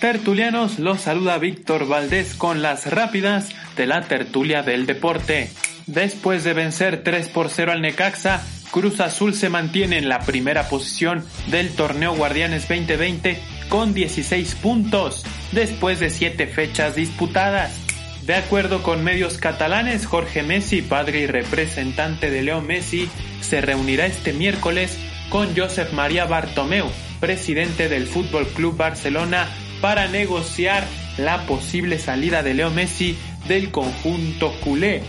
Tertulianos, los saluda Víctor Valdés con las rápidas de la tertulia del deporte. Después de vencer 3 por 0 al Necaxa, Cruz Azul se mantiene en la primera posición del torneo Guardianes 2020 con 16 puntos, después de 7 fechas disputadas. De acuerdo con medios catalanes, Jorge Messi, padre y representante de Leo Messi, se reunirá este miércoles con Josep María Bartomeu, presidente del Fútbol Club Barcelona, para negociar la posible salida de Leo Messi del conjunto culé.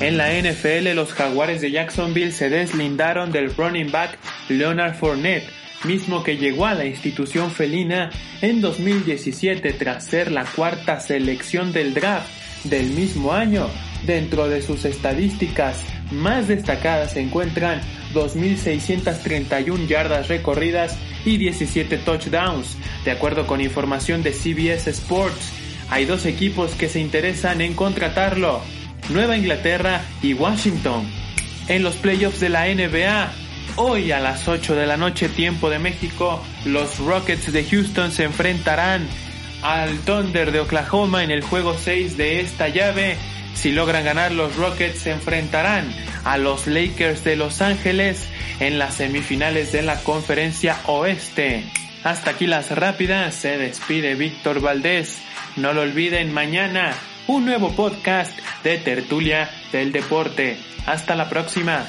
En la NFL, los jaguares de Jacksonville se deslindaron del running back Leonard Fournette, mismo que llegó a la institución felina en 2017 tras ser la cuarta selección del draft del mismo año. Dentro de sus estadísticas más destacadas se encuentran 2.631 yardas recorridas y 17 touchdowns. De acuerdo con información de CBS Sports, hay dos equipos que se interesan en contratarlo, Nueva Inglaterra y Washington. En los playoffs de la NBA, hoy a las 8 de la noche tiempo de México, los Rockets de Houston se enfrentarán al Thunder de Oklahoma en el juego 6 de esta llave. Si logran ganar los Rockets se enfrentarán a los Lakers de Los Ángeles en las semifinales de la conferencia oeste. Hasta aquí las rápidas, se despide Víctor Valdés. No lo olviden, mañana un nuevo podcast de Tertulia del Deporte. Hasta la próxima.